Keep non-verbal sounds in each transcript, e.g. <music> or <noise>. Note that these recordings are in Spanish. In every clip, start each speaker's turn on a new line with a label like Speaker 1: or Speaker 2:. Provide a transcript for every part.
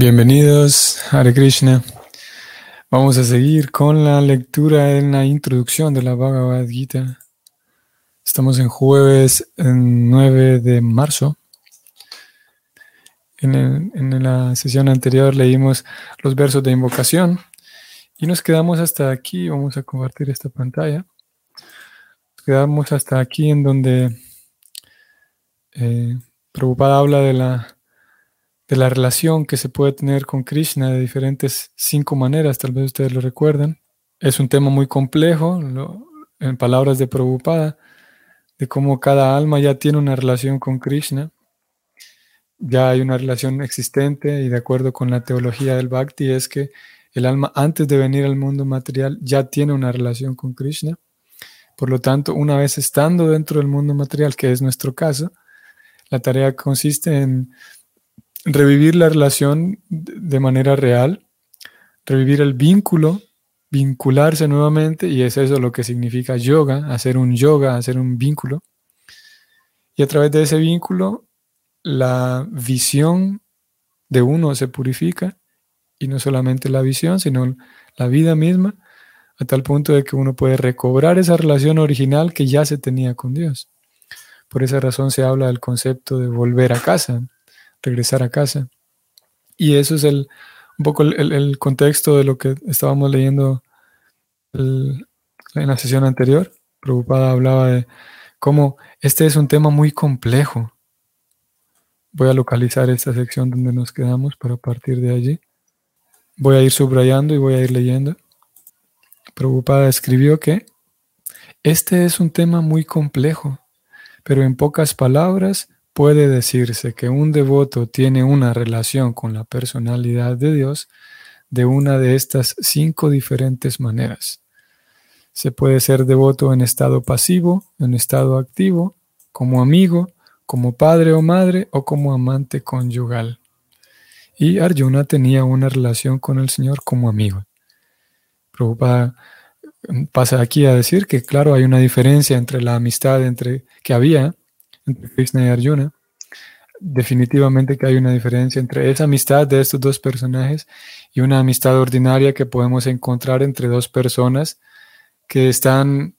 Speaker 1: Bienvenidos, Hare Krishna. Vamos a seguir con la lectura en la introducción de la Bhagavad Gita. Estamos en jueves 9 de marzo. En, en, la sesión anterior leímos los versos de invocación y nos quedamos hasta aquí. Vamos a compartir esta pantalla. Nos quedamos hasta aquí en donde eh, Prabhupada habla de la de la relación que se puede tener con Krishna de diferentes cinco maneras, tal vez ustedes lo recuerdan. Es un tema muy complejo, en palabras de Prabhupada, de cómo cada alma ya tiene una relación con Krishna. Ya hay una relación existente y de acuerdo con la teología del Bhakti es que el alma antes de venir al mundo material ya tiene una relación con Krishna. Por lo tanto, una vez estando dentro del mundo material, que es nuestro caso, la tarea consiste en revivir la relación de manera real, revivir el vínculo, vincularse nuevamente, y es eso lo que significa yoga, hacer un yoga, hacer un vínculo. Y a través de ese vínculo, la visión de uno se purifica, y no solamente la visión, sino la vida misma, a tal punto de que uno puede recobrar esa relación original que ya se tenía con Dios. Por esa razón se habla del concepto de volver a casa regresar a casa. Y eso es el, un poco el, contexto de lo que estábamos leyendo en la sesión anterior. Preocupada hablaba de cómo este es un tema muy complejo. Voy a localizar esta sección donde nos quedamos para partir de allí. Voy a ir subrayando y voy a ir leyendo. Preocupada escribió que este es un tema muy complejo, pero en pocas palabras puede decirse que un devoto tiene una relación con la personalidad de Dios de una de estas cinco diferentes maneras. Se puede ser devoto en estado pasivo, en estado activo, como amigo, como padre o madre o como amante conyugal. Y Arjuna tenía una relación con el Señor como amigo. Prabhupada pasa aquí a decir que, claro, hay una diferencia entre la amistad entre, que había entre Krishna y Arjuna. Definitivamente que hay una diferencia entre esa amistad de estos dos personajes y una amistad ordinaria que podemos encontrar entre dos personas que están,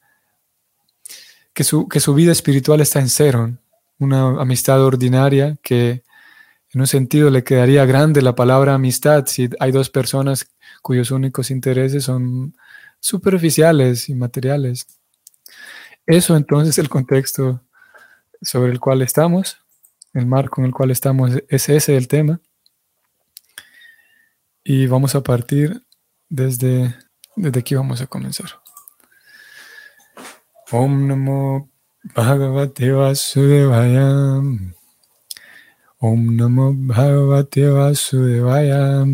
Speaker 1: que su, que su vida espiritual está en cero. Una amistad ordinaria que en un sentido le quedaría grande la palabra amistad si hay dos personas cuyos únicos intereses son superficiales y materiales. Eso entonces es el contexto sobre el cual estamos, el marco en el cual estamos, es ese el tema. Y vamos a partir desde, desde aquí, vamos a comenzar. Om Namo Bhagavate Vasudevaya. Om Namo Bhagavate Vasudevaya.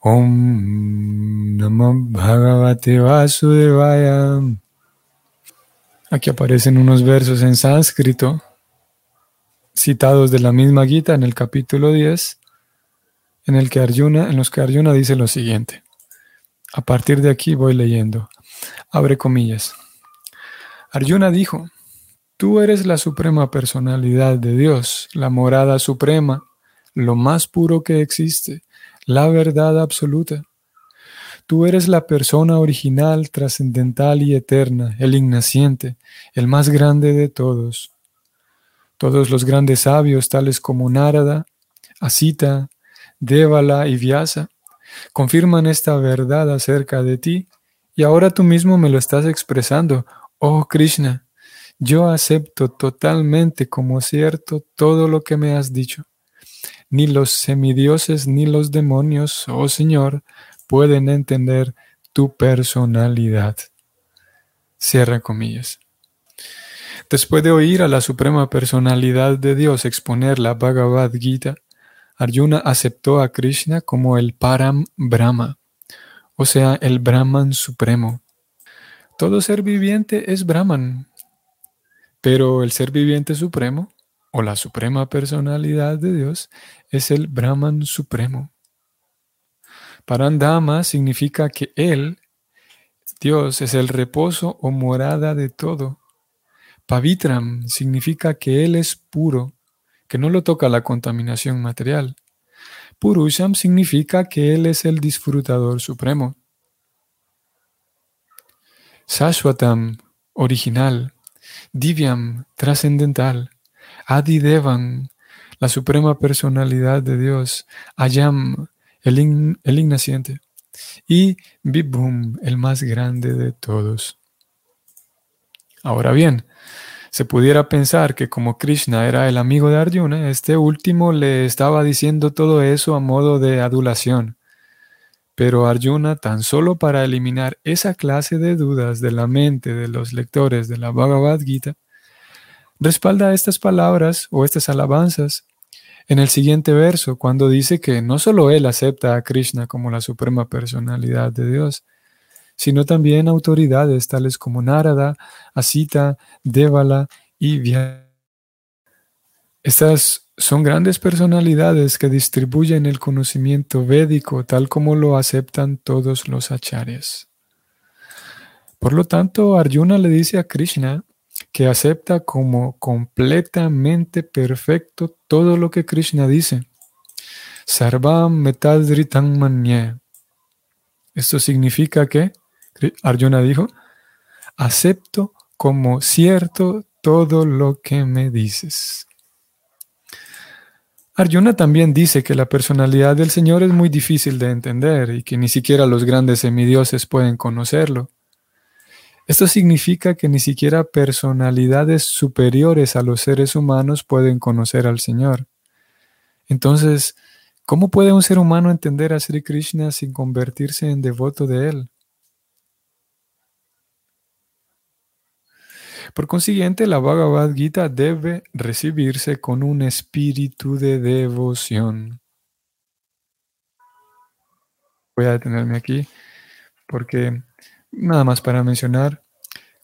Speaker 1: Om Namo Bhagavate Vasudevaya. Aquí aparecen unos versos en sánscrito citados de la misma Gita en el capítulo 10, en, el que Arjuna, en los que Arjuna dice lo siguiente. A partir de aquí voy leyendo. Abre comillas. Arjuna dijo, Tú eres la suprema personalidad de Dios, la morada suprema, lo más puro que existe, la verdad absoluta. Tú eres la persona original, trascendental y eterna, el ignaciente, el más grande de todos. Todos los grandes sabios, tales como Narada, Asita, Devala y Vyasa, confirman esta verdad acerca de ti, y ahora tú mismo me lo estás expresando, oh Krishna. Yo acepto totalmente como cierto todo lo que me has dicho. Ni los semidioses ni los demonios, oh Señor, pueden entender tu personalidad. Cierra comillas. Después de oír a la Suprema Personalidad de Dios exponer la Bhagavad Gita, Arjuna aceptó a Krishna como el Param Brahma, o sea, el Brahman supremo. Todo ser viviente es Brahman, pero el ser viviente supremo, o la Suprema Personalidad de Dios, es el Brahman supremo. Parandama significa que Él, Dios, es el reposo o morada de todo. Pavitram significa que Él es puro, que no lo toca la contaminación material. Purusham significa que Él es el disfrutador supremo. Sashwatam, original. Divyam, trascendental. Adidevan, la suprema personalidad de Dios. Ayam, el, el ignaciente. Y Vibhum, el más grande de todos. Ahora bien, se pudiera pensar que como Krishna era el amigo de Arjuna, este último le estaba diciendo todo eso a modo de adulación. Pero Arjuna, tan solo para eliminar esa clase de dudas de la mente de los lectores de la Bhagavad Gita, respalda estas palabras o estas alabanzas en el siguiente verso, cuando dice que no solo él acepta a Krishna como la suprema personalidad de Dios, sino también autoridades tales como Narada, Asita, Devala y Vyasa. Estas son grandes personalidades que distribuyen el conocimiento védico tal como lo aceptan todos los acharyas. Por lo tanto, Arjuna le dice a Krishna que acepta como completamente perfecto todo lo que Krishna dice. Sarvam metadritam manye. Esto significa que Arjuna dijo, acepto como cierto todo lo que me dices. Arjuna también dice que la personalidad del Señor es muy difícil de entender y que ni siquiera los grandes semidioses pueden conocerlo. Esto significa que ni siquiera personalidades superiores a los seres humanos pueden conocer al Señor. Entonces, ¿cómo puede un ser humano entender a Sri Krishna sin convertirse en devoto de Él? Por consiguiente, la Bhagavad Gita debe recibirse con un espíritu de devoción. Voy a detenerme aquí porque nada más para mencionar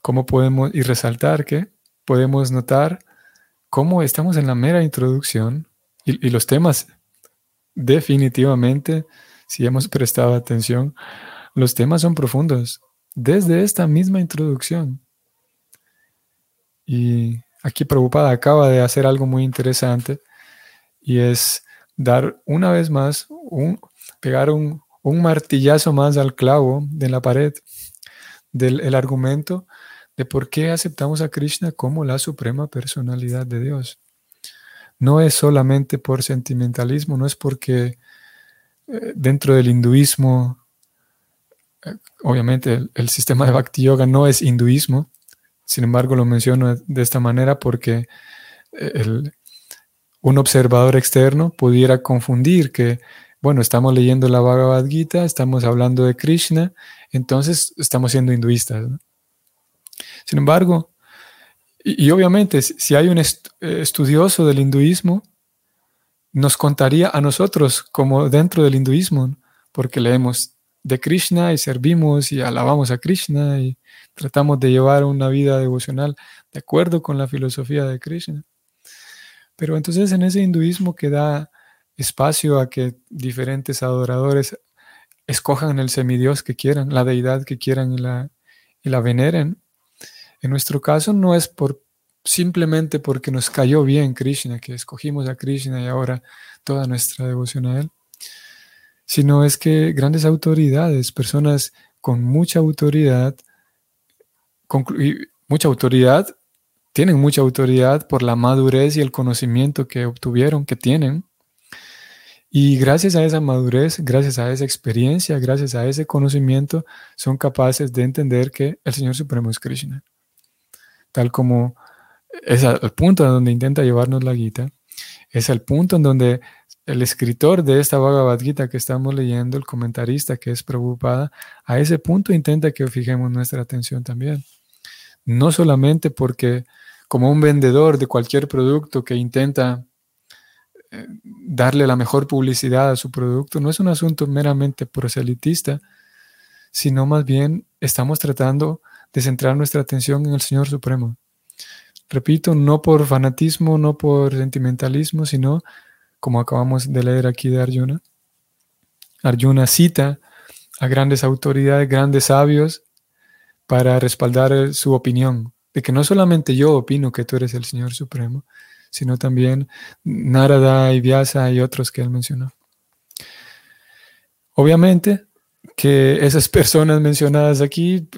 Speaker 1: cómo podemos y resaltar que podemos notar cómo estamos en la mera introducción y, los temas definitivamente, si hemos prestado atención, los temas son profundos desde esta misma introducción. Y aquí Prabhupada acaba de hacer algo muy interesante y es dar una vez más, un, pegar un, martillazo más al clavo de la pared del argumento de por qué aceptamos a Krishna como la suprema personalidad de Dios. No es solamente por sentimentalismo, no es porque eh, dentro del hinduismo, eh, obviamente el, el, sistema de Bhakti Yoga no es hinduismo, sin embargo, lo menciono de esta manera porque eh, un observador externo pudiera confundir que, bueno, estamos leyendo la Bhagavad Gita, estamos hablando de Krishna, entonces estamos siendo hinduistas. Sin embargo, y, obviamente, si hay un eh, estudioso del hinduismo, nos contaría a nosotros como dentro del hinduismo, porque leemos de Krishna y servimos y alabamos a Krishna y tratamos de llevar una vida devocional de acuerdo con la filosofía de Krishna. Pero entonces en ese hinduismo que da espacio a que diferentes adoradores escojan el semidios que quieran, la deidad que quieran y la, y la veneren. En nuestro caso no es por simplemente porque nos cayó bien Krishna, que escogimos a Krishna y ahora toda nuestra devoción a él sino es que grandes autoridades, personas con mucha autoridad, mucha autoridad, tienen mucha autoridad por la madurez y el conocimiento que obtuvieron, que tienen. Y gracias a esa madurez, gracias a esa experiencia, gracias a ese conocimiento, son capaces de entender que el Señor Supremo es Krishna. Tal como es el punto a donde intenta llevarnos la Gita, es el punto en donde el escritor de esta Bhagavad Gita que estamos leyendo, el comentarista que es preocupada, a ese punto intenta que fijemos nuestra atención también. No solamente porque como un vendedor de cualquier producto que intenta darle la mejor publicidad a su producto, no es un asunto meramente proselitista, sino más bien estamos tratando de centrar nuestra atención en el Señor Supremo. Repito, no por fanatismo, no por sentimentalismo, sino como acabamos de leer aquí de Arjuna. Arjuna cita a grandes autoridades, grandes sabios, para respaldar su opinión, de que no solamente yo opino que tú eres el Señor Supremo, sino también Narada y Vyasa y otros que él mencionó. Obviamente que esas <laughs> personas mencionadas aquí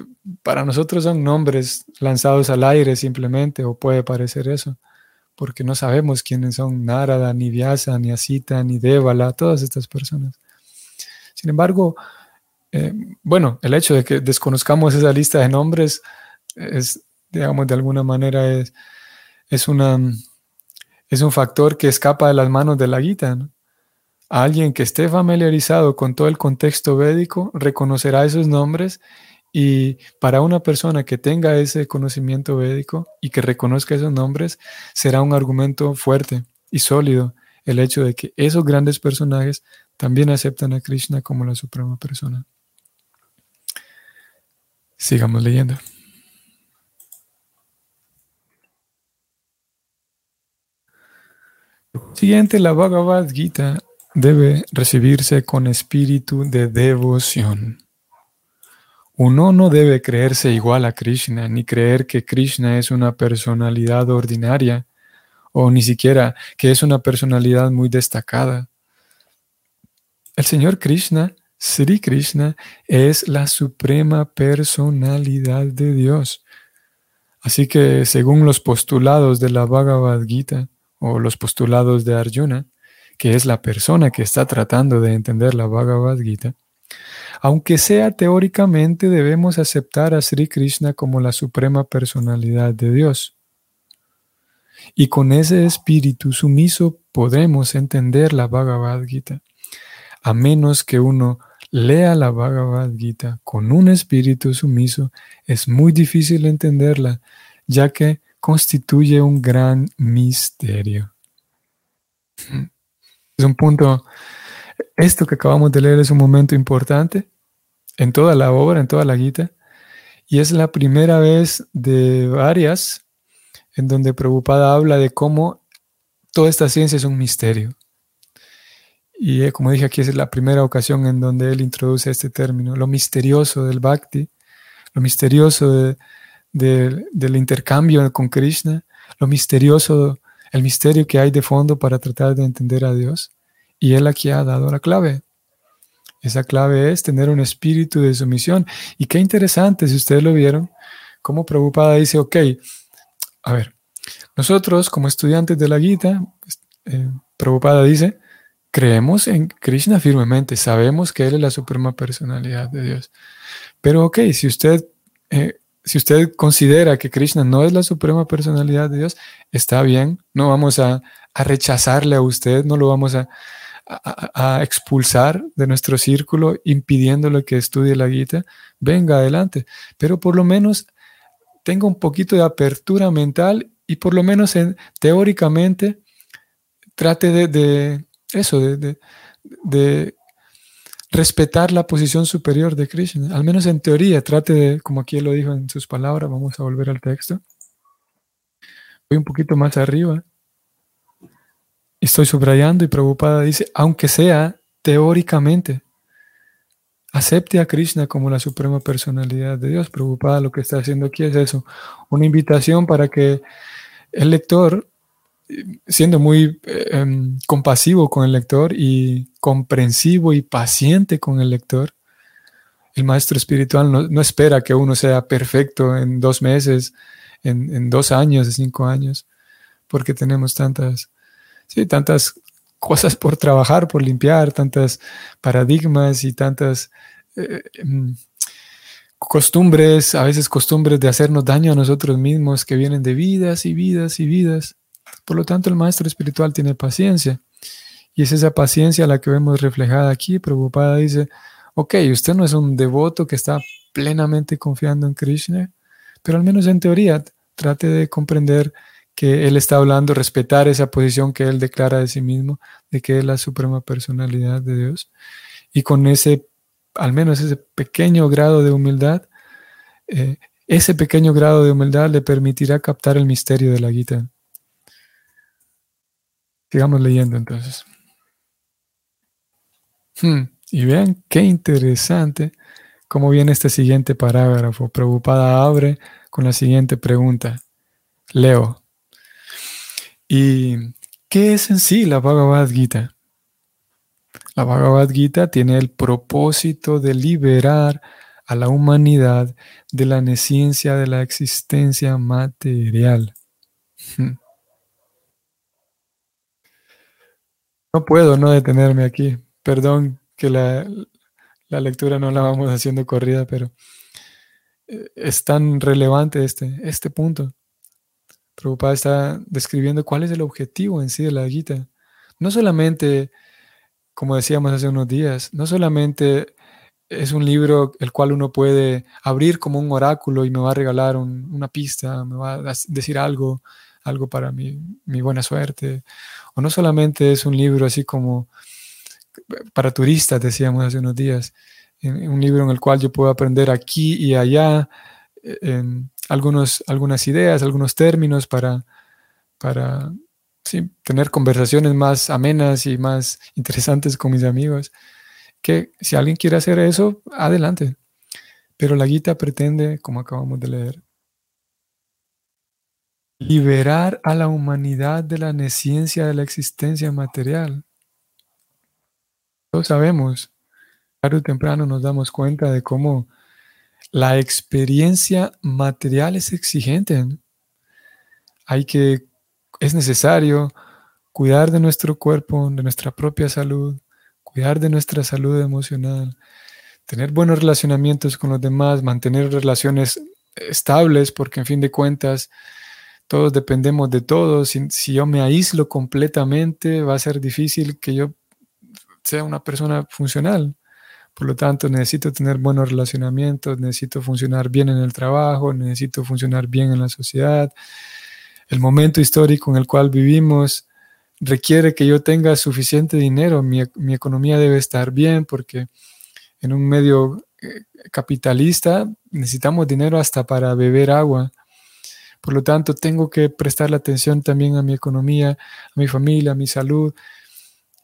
Speaker 1: para nosotros son nombres lanzados al aire simplemente, o puede parecer eso, porque no sabemos quiénes son Narada, ni Vyasa, ni Asita, ni Devala, todas estas personas. Sin embargo, eh, bueno, el hecho de que desconozcamos esa lista de nombres es, digamos, de alguna manera es, es, una, es un factor que escapa de las manos de la guita. Alguien que esté familiarizado con todo el contexto védico reconocerá esos nombres y para una persona que tenga ese conocimiento védico y que reconozca esos nombres, será un argumento fuerte y sólido el hecho de que esos grandes personajes también aceptan a Krishna como la suprema persona. Sigamos leyendo. Siguiente, la Bhagavad Gita debe recibirse con espíritu de devoción. Uno no debe creerse igual a Krishna, ni creer que Krishna es una personalidad ordinaria, o ni siquiera que es una personalidad muy destacada. El Señor Krishna, Sri Krishna, es la suprema personalidad de Dios. Así que según los postulados de la Bhagavad Gita, o los postulados de Arjuna, que es la persona que está tratando de entender la Bhagavad Gita, aunque sea teóricamente debemos aceptar a Sri Krishna como la suprema personalidad de Dios. Y con ese espíritu sumiso podremos entender la Bhagavad Gita, a menos que uno lea la Bhagavad Gita con un espíritu sumiso, es muy difícil entenderla, ya que constituye un gran misterio. Es un punto, esto que acabamos de leer es un momento importante en toda la obra, en toda la Gita, y es la primera vez de varias en donde Prabhupada habla de cómo toda esta ciencia es un misterio. Y eh, como dije aquí, es la primera ocasión en donde él introduce este término, lo misterioso del bhakti, lo misterioso del intercambio con Krishna, lo misterioso, el misterio que hay de fondo para tratar de entender a Dios. Y él aquí ha dado la clave. Esa clave es tener un espíritu de sumisión. Y qué interesante, si ustedes lo vieron, cómo Prabhupada dice, ok, a ver, nosotros como estudiantes de la Gita, eh, dice, creemos en Krishna firmemente, sabemos que Él es la suprema personalidad de Dios. Pero ok, si usted, eh, si usted considera que Krishna no es la suprema personalidad de Dios, está bien, no vamos a, rechazarle a usted, no lo vamos a, expulsar de nuestro círculo, impidiéndole que estudie la Gita, venga adelante. Pero por lo menos tenga un poquito de apertura mental y por lo menos teóricamente trate de, eso, de, respetar la posición superior de Krishna. Al menos en teoría, trate de, como aquí lo dijo en sus palabras, vamos a volver al texto. Voy un poquito más arriba. Estoy subrayando y Prabhupada dice, aunque sea teóricamente, acepte a Krishna como la suprema personalidad de Dios. Prabhupada lo que está haciendo aquí es eso, una invitación para que el lector, siendo muy em, compasivo con el lector y comprensivo y paciente con el lector, el maestro espiritual no, espera que uno sea perfecto en dos meses, en, en dos años, en cinco años, porque tenemos tantas sí, tantas cosas por trabajar, por limpiar, tantas paradigmas y tantas eh, em, costumbres, a veces costumbres de hacernos daño a nosotros mismos que vienen de vidas y vidas y vidas. Por lo tanto, el maestro espiritual tiene paciencia. Y es esa paciencia la que vemos reflejada aquí. Preocupada dice, ok, usted no es un devoto que está plenamente confiando en Krishna, pero al menos en teoría trate de comprender que él está hablando, respetar esa posición que él declara de sí mismo, de que es la suprema personalidad de Dios. Y con ese, al menos ese pequeño grado de humildad, eh, ese pequeño grado de humildad le permitirá captar el misterio de la Gita. Sigamos leyendo entonces. Hmm, y vean qué interesante cómo viene este siguiente parágrafo. Preocupada abre con la siguiente pregunta. Leo. ¿Y qué es en sí la Bhagavad Gita? La Bhagavad Gita tiene el propósito de liberar a la humanidad de la neciencia de la existencia material. Hmm. No puedo no detenerme aquí. Perdón que la, lectura no la vamos haciendo corrida, pero eh, es tan relevante este, este punto. Prabhupada está describiendo cuál es el objetivo en sí de la Gita. No solamente, como decíamos hace unos días, no solamente es un libro el cual uno puede abrir como un oráculo y me va a regalar una pista, me va a decir algo, algo para mi, mi, buena suerte. No solamente es un libro así como para turistas, decíamos hace unos días, un libro en el cual yo puedo aprender aquí y allá en algunos, algunas ideas, algunos términos para, para tener conversaciones más amenas y más interesantes con mis amigos que si alguien quiere hacer eso, adelante. Pero la guita pretende, como acabamos de leer, liberar a la humanidad de la neciencia de la existencia material. Todos sabemos, tarde o temprano nos damos cuenta de cómo la experiencia material es exigente. Hay que, es necesario cuidar de nuestro cuerpo, de nuestra propia salud, cuidar de nuestra salud emocional, tener buenos relacionamientos con los demás, mantener relaciones estables, porque en fin de cuentas todos dependemos de todos. Si, yo me aíslo completamente, va a ser difícil que yo sea una persona funcional. Por lo tanto, necesito tener buenos relacionamientos, necesito funcionar bien en el trabajo, necesito funcionar bien en la sociedad. El momento histórico en el cual vivimos requiere que yo tenga suficiente dinero, mi, economía debe estar bien porque en un medio eh, capitalista necesitamos dinero hasta para beber agua. Por lo tanto, tengo que prestar la atención también a mi economía, a mi familia, a mi salud.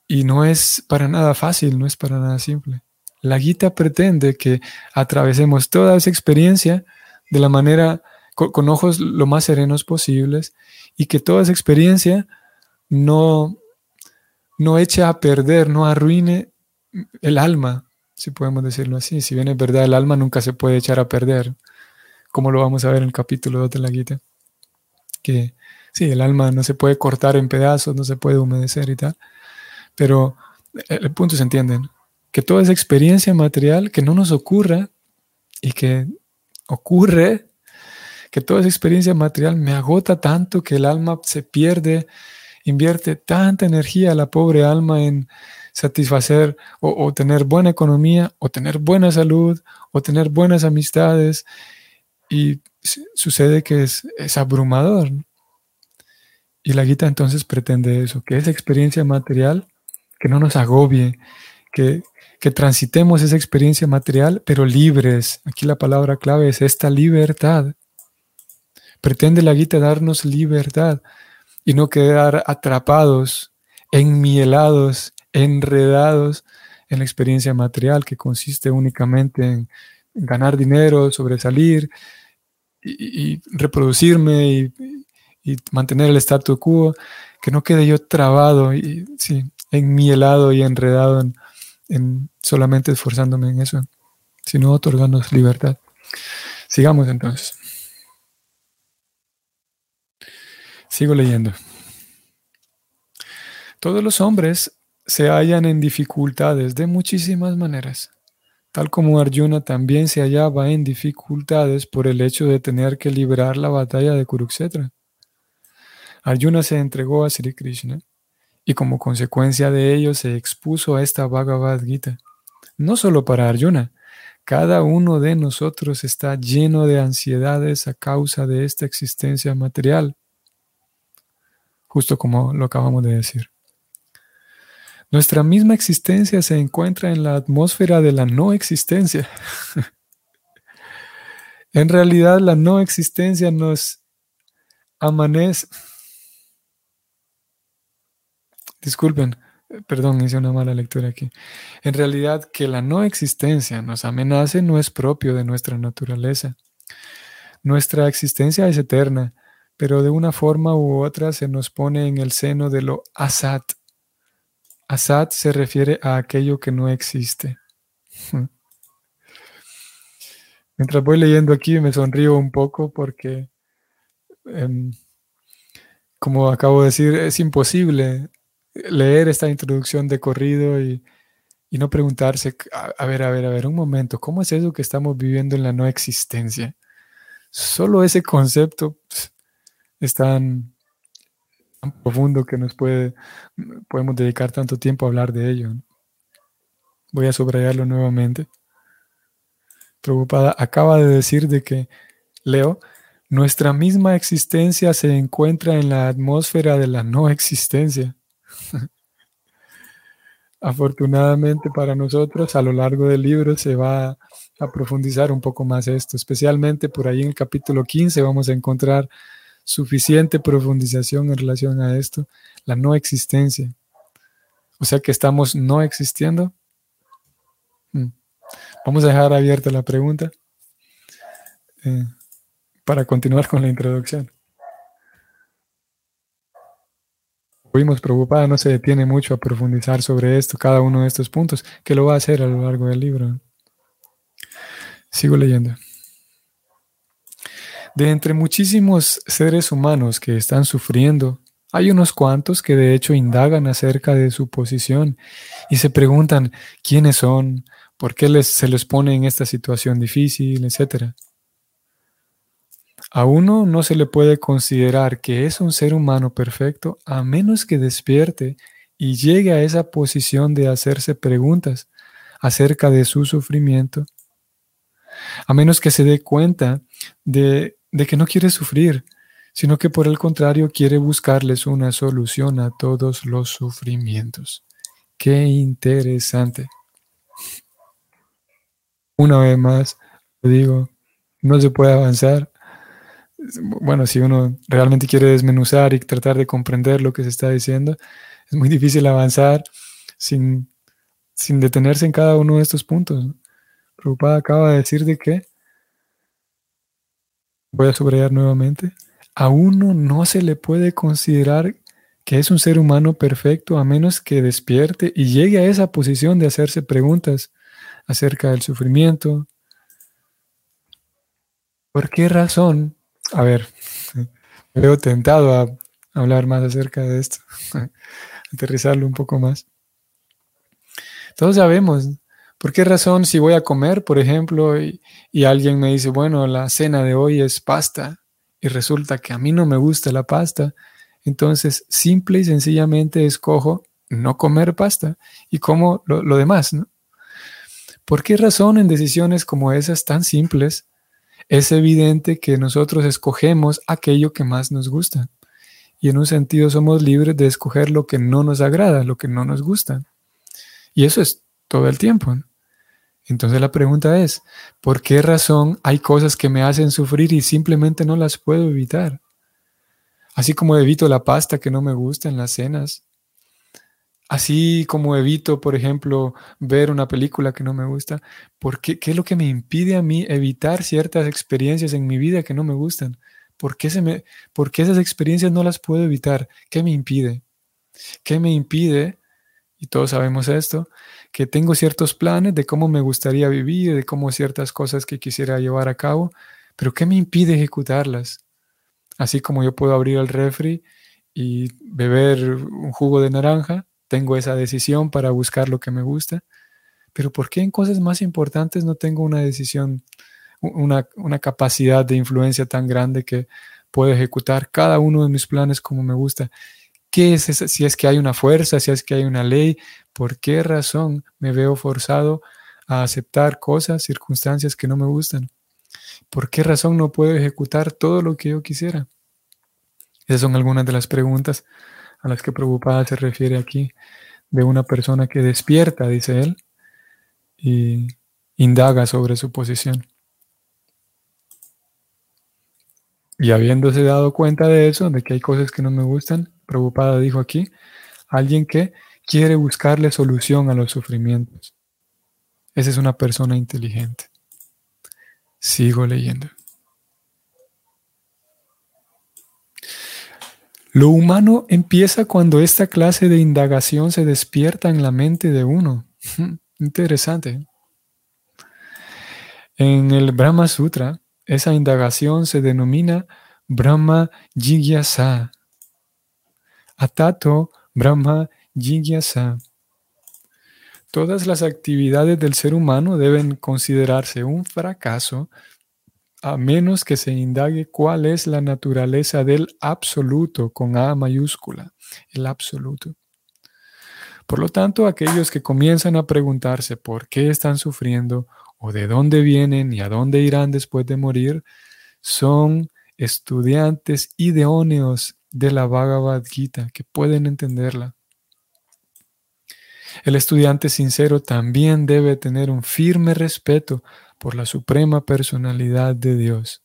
Speaker 1: Y no es para nada fácil, no es para nada simple. La guita pretende que atravesemos toda esa experiencia de la manera, con, con ojos lo más serenos posibles y que toda esa experiencia no, no eche a perder, no arruine el alma, si podemos decirlo así. Si bien es verdad, el alma nunca se puede echar a perder, como lo vamos a ver en el capítulo 2 de la Gita. Que sí, el alma no se puede cortar en pedazos, no se puede humedecer y tal. Pero el punto se entiende, que toda esa experiencia material que no nos ocurra y que ocurre, que toda esa experiencia material me agota tanto que el alma se pierde invierte tanta energía la pobre alma en satisfacer o, tener buena economía o tener buena salud o tener buenas amistades y sucede que es, es abrumador. Y la guita entonces pretende eso, que esa experiencia material, que no nos agobie, que, que transitemos esa experiencia material, pero libres. Aquí la palabra clave es esta libertad. Pretende la guita darnos libertad y no quedar atrapados, enmielados, enredados en la experiencia material que consiste únicamente en ganar dinero, sobresalir y, reproducirme y, mantener el statu quo, que no quede yo trabado y sí, enmielado y enredado en, en solamente esforzándome en eso, sino otorgándonos libertad. Sigamos entonces. Sigo leyendo. Todos los hombres se hallan en dificultades de muchísimas maneras, tal como Arjuna también se hallaba en dificultades por el hecho de tener que librar la batalla de Kurukshetra. Arjuna se entregó a Sri Krishna y como consecuencia de ello se expuso a esta Bhagavad Gita. No solo para Arjuna, cada uno de nosotros está lleno de ansiedades a causa de esta existencia material justo como lo acabamos de decir. Nuestra misma existencia se encuentra en la atmósfera de la no existencia. <laughs> en realidad la no existencia nos amanece. Disculpen, perdón, hice una mala lectura aquí. En realidad que la no existencia nos amenace no es propio de nuestra naturaleza. Nuestra existencia es eterna pero de una forma u otra se nos pone en el seno de lo asat. Asad se refiere a aquello que no existe. Mientras voy leyendo aquí me sonrío un poco porque, em, como acabo de decir, es imposible leer esta introducción de corrido y, no preguntarse, a, ver, a ver, a ver, un momento, ¿cómo es eso que estamos viviendo en la no existencia? Solo ese concepto es tan, profundo que nos puede, podemos dedicar tanto tiempo a hablar de ello. Voy a subrayarlo nuevamente. Preocupada acaba de decir de que, Leo, nuestra misma existencia se encuentra en la atmósfera de la no existencia. <laughs> Afortunadamente para nosotros, a lo largo del libro se va a profundizar un poco más esto, especialmente por ahí en el capítulo 15 vamos a encontrar suficiente profundización en relación a esto, la no existencia. O sea que estamos no existiendo. Hmm. Vamos a dejar abierta la pregunta eh, para continuar con la introducción. Fuimos preocupada, no se detiene mucho a profundizar sobre esto, cada uno de estos puntos, que lo va a hacer a lo largo del libro. Sigo leyendo. De entre muchísimos seres humanos que están sufriendo, hay unos cuantos que de hecho indagan acerca de su posición y se preguntan quiénes son, por qué les, se les pone en esta situación difícil, etc. A uno no se le puede considerar que es un ser humano perfecto a menos que despierte y llegue a esa posición de hacerse preguntas acerca de su sufrimiento, a menos que se dé cuenta de de que no quiere sufrir, sino que por el contrario quiere buscarles una solución a todos los sufrimientos. Qué interesante. Una vez más, lo digo, no se puede avanzar. Bueno, si uno realmente quiere desmenuzar y tratar de comprender lo que se está diciendo, es muy difícil avanzar sin, sin detenerse en cada uno de estos puntos. Preocupada acaba de decir de que voy a subrayar nuevamente, a uno no se le puede considerar que es un ser humano perfecto a menos que despierte y llegue a esa posición de hacerse preguntas acerca del sufrimiento. ¿Por qué razón? A ver, me veo tentado a hablar más acerca de esto, <laughs> aterrizarlo un poco más. Todos sabemos ¿Por qué razón si voy a comer, por ejemplo, y, alguien me dice, bueno, la cena de hoy es pasta, y resulta que a mí no me gusta la pasta, entonces simple y sencillamente escojo no comer pasta y como lo, demás, ¿no? ¿Por qué razón en decisiones como esas tan simples es evidente que nosotros escogemos aquello que más nos gusta? Y en un sentido somos libres de escoger lo que no nos agrada, lo que no nos gusta. Y eso es todo el tiempo. Entonces la pregunta es, ¿por qué razón hay cosas que me hacen sufrir y simplemente no las puedo evitar? Así como evito la pasta que no me gusta en las cenas. Así como evito, por ejemplo, ver una película que no me gusta. ¿Por qué, ¿Qué es lo que me impide a mí evitar ciertas experiencias en mi vida que no me gustan? ¿Por qué, se me, ¿Por qué esas experiencias no las puedo evitar? ¿Qué me impide? ¿Qué me impide? Y todos sabemos esto, que tengo ciertos planes de cómo me gustaría vivir, de cómo ciertas cosas que quisiera llevar a cabo, pero ¿qué me impide ejecutarlas? Así como yo puedo abrir el refri y beber un jugo de naranja, tengo esa decisión para buscar lo que me gusta, pero ¿por qué en cosas más importantes no tengo una decisión, una, una capacidad de influencia tan grande que puedo ejecutar cada uno de mis planes como me gusta? ¿Qué es si es que hay una fuerza, si es que hay una ley? ¿Por qué razón me veo forzado a aceptar cosas, circunstancias que no me gustan? ¿Por qué razón no puedo ejecutar todo lo que yo quisiera? Esas son algunas de las preguntas a las que preocupada se refiere aquí, de una persona que despierta, dice él, y indaga sobre su posición. Y habiéndose dado cuenta de eso, de que hay cosas que no me gustan, preocupada dijo aquí, alguien que quiere buscarle solución a los sufrimientos. Esa es una persona inteligente. Sigo leyendo. Lo humano empieza cuando esta clase de indagación se despierta en la mente de uno. <laughs> Interesante. En el Brahma Sutra, esa indagación se denomina Brahma Jigyasa. Atato Brahma Jigyasa. Todas las actividades del ser humano deben considerarse un fracaso a menos que se indague cuál es la naturaleza del absoluto con A mayúscula, el absoluto. Por lo tanto, aquellos que comienzan a preguntarse por qué están sufriendo o de dónde vienen y a dónde irán después de morir, son estudiantes idóneos de la Bhagavad Gita que pueden entenderla. El estudiante sincero también debe tener un firme respeto por la suprema personalidad de Dios.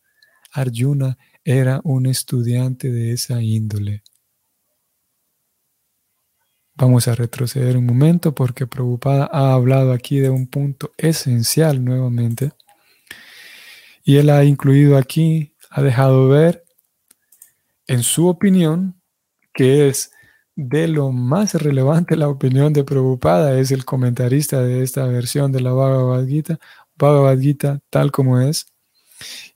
Speaker 1: Arjuna era un estudiante de esa índole. Vamos a retroceder un momento porque Prabhupada ha hablado aquí de un punto esencial nuevamente. Y él ha incluido aquí, ha dejado ver, en su opinión, que es de lo más relevante la opinión de Prabhupada, es el comentarista de esta versión de la Bhagavad Gita, Bhagavad Gita tal como es.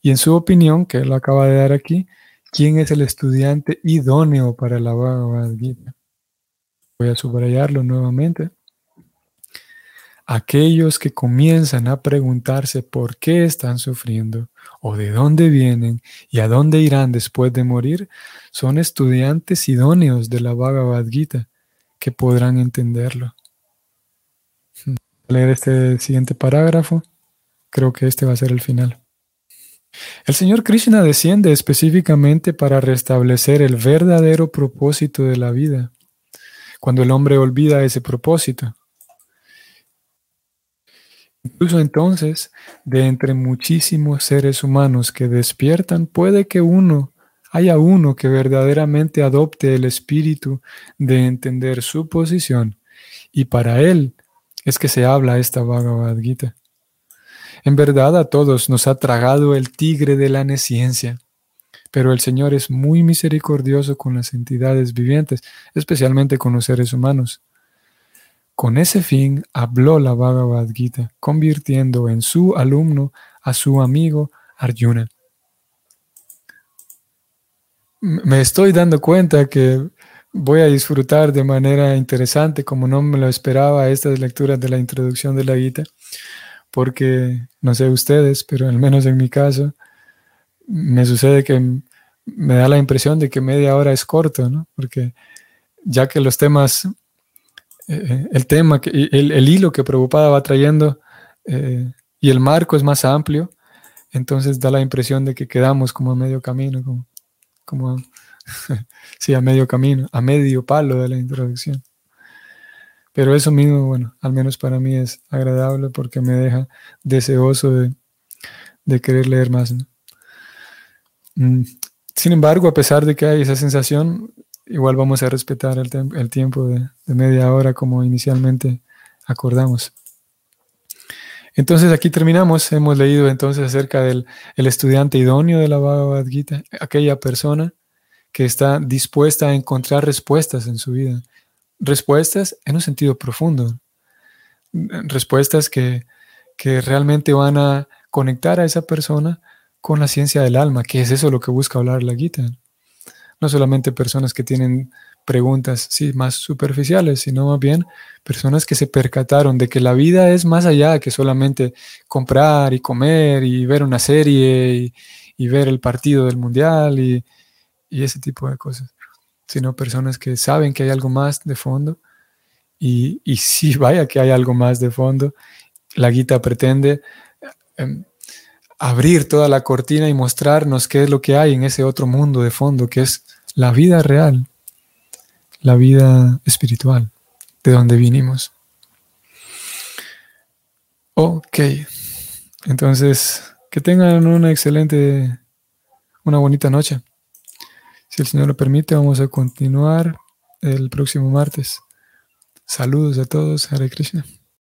Speaker 1: Y en su opinión, que él acaba de dar aquí, ¿quién es el estudiante idóneo para la Bhagavad Gita? Voy a subrayarlo nuevamente. Aquellos que comienzan a preguntarse por qué están sufriendo o de dónde vienen y a dónde irán después de morir son estudiantes idóneos de la Bhagavad Gita que podrán entenderlo. A leer este siguiente parágrafo. Creo que este va a ser el final. El Señor Krishna desciende específicamente para restablecer el verdadero propósito de la vida, cuando el hombre olvida ese propósito. Incluso entonces, de entre muchísimos seres humanos que despiertan, puede que uno, haya uno que verdaderamente adopte el espíritu de entender su posición, y para él es que se habla esta Bhagavad Gita. En verdad a todos nos ha tragado el tigre de la nesciencia, pero el Señor es muy misericordioso con las entidades vivientes, especialmente con los seres humanos. Con ese fin habló la Bhagavad Gita, convirtiendo en su alumno a su amigo Arjuna. Me estoy dando cuenta que voy a disfrutar de manera interesante, como no me lo esperaba, estas lecturas de la introducción de la Gita porque no sé ustedes, pero al menos en mi caso, me sucede que me da la impresión de que media hora es corto, ¿no? Porque ya que los temas, eh, el tema, el, el, hilo que Preocupada va trayendo eh, y el marco es más amplio, entonces da la impresión de que quedamos como a medio camino, como, como <laughs> sí, a medio camino, a medio palo de la introducción. Pero eso mismo, bueno, al menos para mí es agradable porque me deja deseoso de, querer leer más. Mm, sin embargo, a pesar de que hay esa sensación, igual vamos a respetar el, tiempo de, media hora como inicialmente acordamos. Entonces aquí terminamos. Hemos leído entonces acerca del el estudiante idóneo de la Bhagavad Gita, aquella persona que está dispuesta a encontrar respuestas en su vida respuestas en un sentido profundo, respuestas que, realmente van a conectar a esa persona con la ciencia del alma, que es eso lo que busca hablar la Gita. No solamente personas que tienen preguntas sí, más superficiales, sino más bien personas que se percataron de que la vida es más allá que solamente comprar y comer y ver una serie y, ver el partido del mundial y ese tipo de cosas sino personas que saben que hay algo más de fondo. Y, y sí, <laughs> vaya que hay algo más de fondo. La guita pretende em, abrir toda la cortina y mostrarnos qué es lo que hay en ese otro mundo de fondo, que es la vida real, la vida espiritual, de donde vinimos. Ok, entonces, que tengan una excelente, una bonita noche. Si el Señor lo permite, vamos a continuar el próximo martes. Saludos a todos, Hare Krishna.